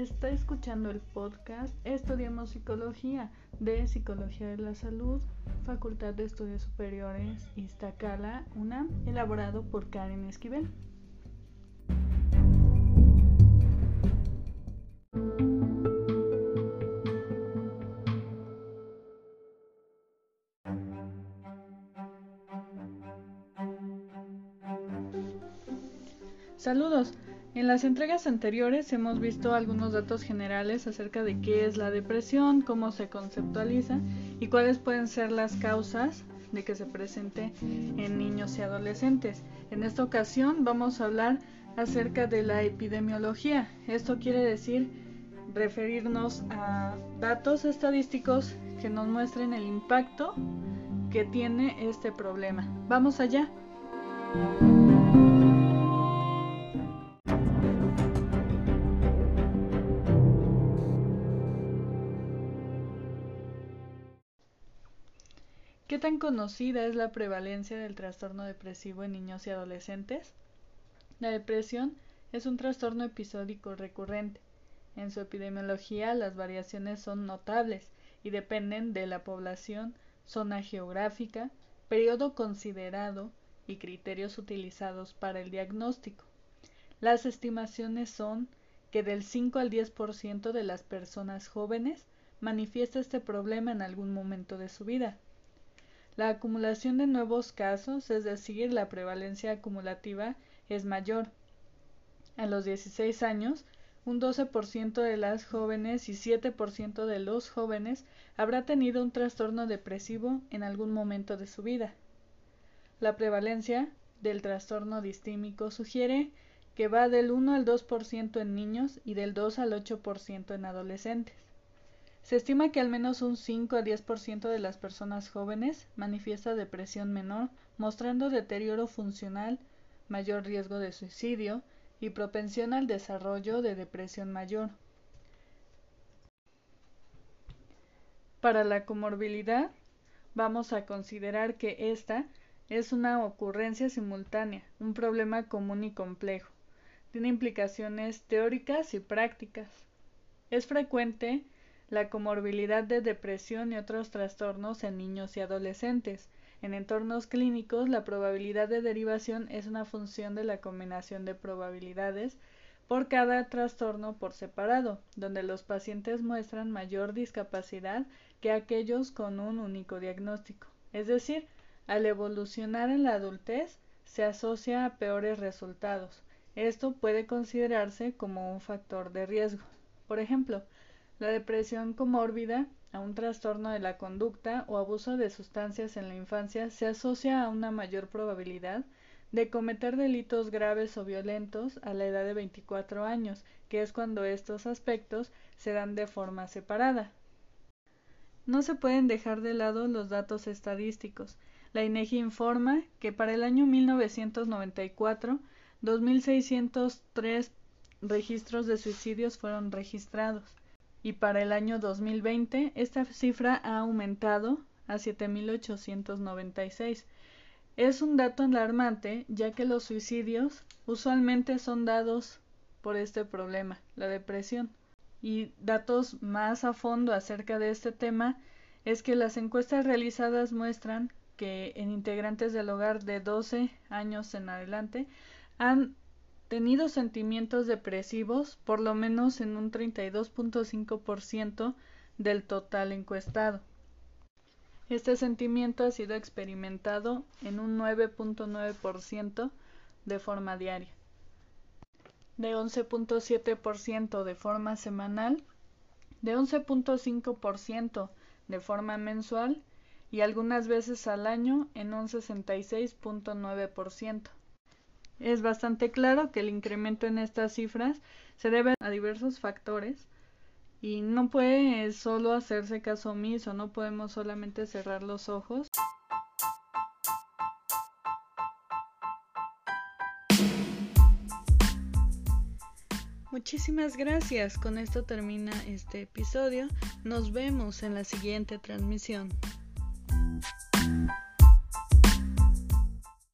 Está escuchando el podcast Estudiamos Psicología de Psicología de la Salud, Facultad de Estudios Superiores Iztacala, UNAM, elaborado por Karen Esquivel. Saludos. En las entregas anteriores hemos visto algunos datos generales acerca de qué es la depresión, cómo se conceptualiza y cuáles pueden ser las causas de que se presente en niños y adolescentes. En esta ocasión vamos a hablar acerca de la epidemiología. Esto quiere decir referirnos a datos estadísticos que nos muestren el impacto que tiene este problema. Vamos allá. ¿Qué tan conocida es la prevalencia del trastorno depresivo en niños y adolescentes? La depresión es un trastorno episódico recurrente. En su epidemiología las variaciones son notables y dependen de la población, zona geográfica, periodo considerado y criterios utilizados para el diagnóstico. Las estimaciones son que del 5 al 10% de las personas jóvenes manifiesta este problema en algún momento de su vida. La acumulación de nuevos casos, es decir, la prevalencia acumulativa, es mayor. A los 16 años, un 12% de las jóvenes y 7% de los jóvenes habrá tenido un trastorno depresivo en algún momento de su vida. La prevalencia del trastorno distímico sugiere que va del 1 al 2% en niños y del 2 al 8% en adolescentes. Se estima que al menos un 5 a 10% de las personas jóvenes manifiesta depresión menor, mostrando deterioro funcional, mayor riesgo de suicidio y propensión al desarrollo de depresión mayor. Para la comorbilidad, vamos a considerar que esta es una ocurrencia simultánea, un problema común y complejo. Tiene implicaciones teóricas y prácticas. Es frecuente la comorbilidad de depresión y otros trastornos en niños y adolescentes. En entornos clínicos, la probabilidad de derivación es una función de la combinación de probabilidades por cada trastorno por separado, donde los pacientes muestran mayor discapacidad que aquellos con un único diagnóstico. Es decir, al evolucionar en la adultez, se asocia a peores resultados. Esto puede considerarse como un factor de riesgo. Por ejemplo, la depresión comórbida a un trastorno de la conducta o abuso de sustancias en la infancia se asocia a una mayor probabilidad de cometer delitos graves o violentos a la edad de 24 años, que es cuando estos aspectos se dan de forma separada. No se pueden dejar de lado los datos estadísticos. La INEGI informa que para el año 1994, 2.603 registros de suicidios fueron registrados y para el año 2020 esta cifra ha aumentado a 7.896. Es un dato alarmante ya que los suicidios usualmente son dados por este problema, la depresión. Y datos más a fondo acerca de este tema es que las encuestas realizadas muestran que en integrantes del hogar de 12 años en adelante han tenido sentimientos depresivos por lo menos en un 32.5% del total encuestado. Este sentimiento ha sido experimentado en un 9.9% de forma diaria, de 11.7% de forma semanal, de 11.5% de forma mensual y algunas veces al año en un 66.9%. Es bastante claro que el incremento en estas cifras se debe a diversos factores y no puede solo hacerse caso omiso, no podemos solamente cerrar los ojos. Muchísimas gracias. Con esto termina este episodio. Nos vemos en la siguiente transmisión.